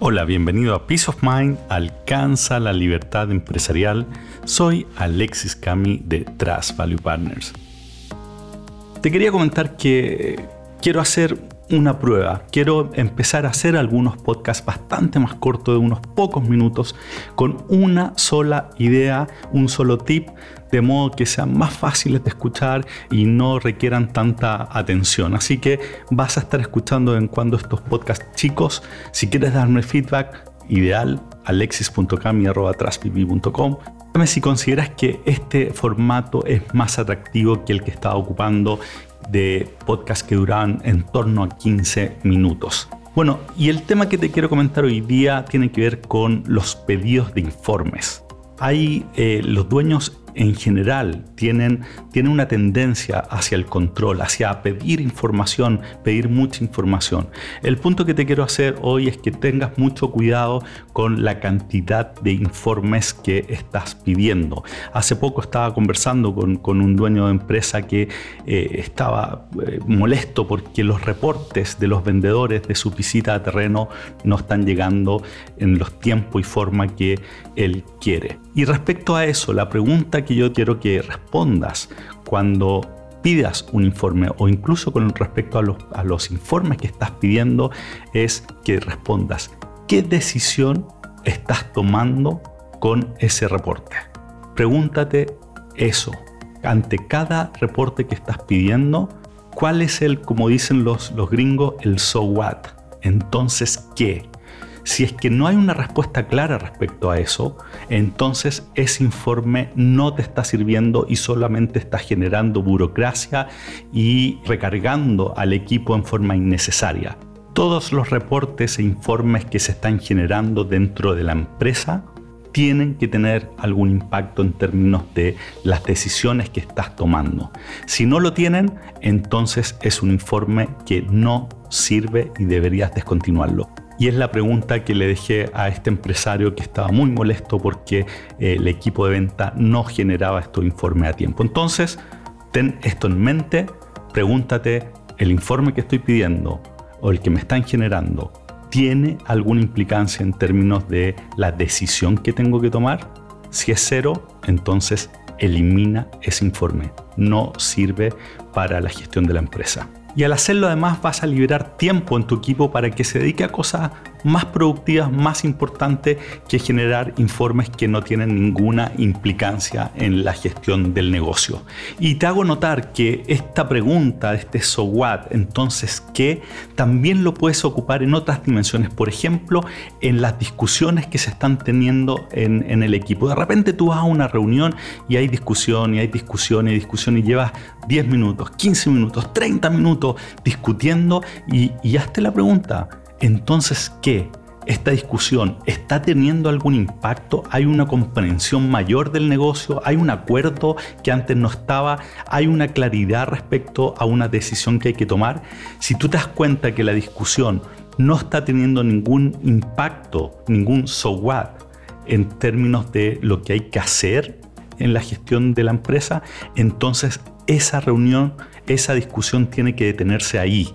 Hola, bienvenido a Peace of Mind, alcanza la libertad empresarial. Soy Alexis Cami de Trust Value Partners. Te quería comentar que quiero hacer una prueba. Quiero empezar a hacer algunos podcasts bastante más cortos de unos pocos minutos con una sola idea, un solo tip, de modo que sean más fáciles de escuchar y no requieran tanta atención. Así que vas a estar escuchando en cuando estos podcasts chicos. Si quieres darme feedback, ideal alexis.cami.com si consideras que este formato es más atractivo que el que estaba ocupando de podcast que duraban en torno a 15 minutos. Bueno, y el tema que te quiero comentar hoy día tiene que ver con los pedidos de informes. Hay eh, los dueños en general tienen, tienen una tendencia hacia el control, hacia pedir información, pedir mucha información. El punto que te quiero hacer hoy es que tengas mucho cuidado con la cantidad de informes que estás pidiendo. Hace poco estaba conversando con, un dueño de empresa que eh, estaba eh, molesto porque los reportes de los vendedores de su visita a terreno no están llegando en los tiempos y forma que él quiere. Y respecto a eso, la pregunta que yo quiero que respondas cuando pidas un informe o incluso con respecto a los, informes que estás pidiendo es que respondas qué decisión estás tomando con ese reporte. Pregúntate eso. Ante cada reporte que estás pidiendo, ¿cuál es el, como dicen los, los gringos, el so what? Entonces, ¿qué? Si es que no hay una respuesta clara respecto a eso, entonces ese informe no te está sirviendo y solamente está generando burocracia y recargando al equipo en forma innecesaria. Todos los reportes e informes que se están generando dentro de la empresa tienen que tener algún impacto en términos de las decisiones que estás tomando. Si no lo tienen, entonces es un informe que no sirve y deberías descontinuarlo. Y es la pregunta que le dejé a este empresario que estaba muy molesto porque eh, el equipo de venta no generaba estos informes a tiempo. Entonces, ten esto en mente, pregúntate, ¿el informe que estoy pidiendo o el que me están generando tiene alguna implicancia en términos de la decisión que tengo que tomar? Si es cero, entonces elimina ese informe. No sirve para la gestión de la empresa. Y al hacerlo además vas a liberar tiempo en tu equipo para que se dedique a cosas más productivas, más importantes que generar informes que no tienen ninguna implicancia en la gestión del negocio. Y te hago notar que esta pregunta, este so what, entonces qué, también lo puedes ocupar en otras dimensiones, por ejemplo, en las discusiones que se están teniendo en, el equipo. De repente tú vas a una reunión y hay discusión y hay discusión y discusión y llevas 10 minutos, 15 minutos, 30 minutos discutiendo y, y hazte la pregunta, entonces, ¿qué? esta discusión está teniendo algún impacto? ¿Hay una comprensión mayor del negocio? ¿Hay un acuerdo que antes no estaba? ¿Hay una claridad respecto a una decisión que hay que tomar? Si tú te das cuenta que la discusión no está teniendo ningún impacto, ningún so what, en términos de lo que hay que hacer en la gestión de la empresa, entonces esa reunión, esa discusión tiene que detenerse ahí.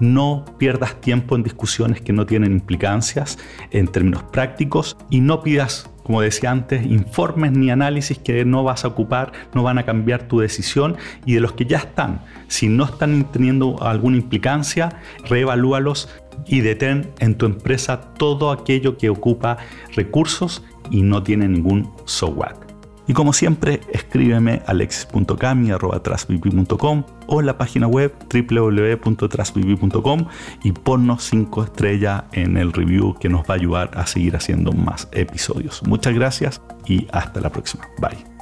No pierdas tiempo en discusiones que no tienen implicancias en términos prácticos y no pidas, como decía antes, informes ni análisis que no vas a ocupar, no van a cambiar tu decisión y de los que ya están, si no están teniendo alguna implicancia, reevalúalos y detén en tu empresa todo aquello que ocupa recursos y no tiene ningún so. Y como siempre, escríbeme alexis.cami.com o en la página web www.trasvivi.com y ponnos 5 estrellas en el review que nos va a ayudar a seguir haciendo más episodios. Muchas gracias y hasta la próxima. Bye.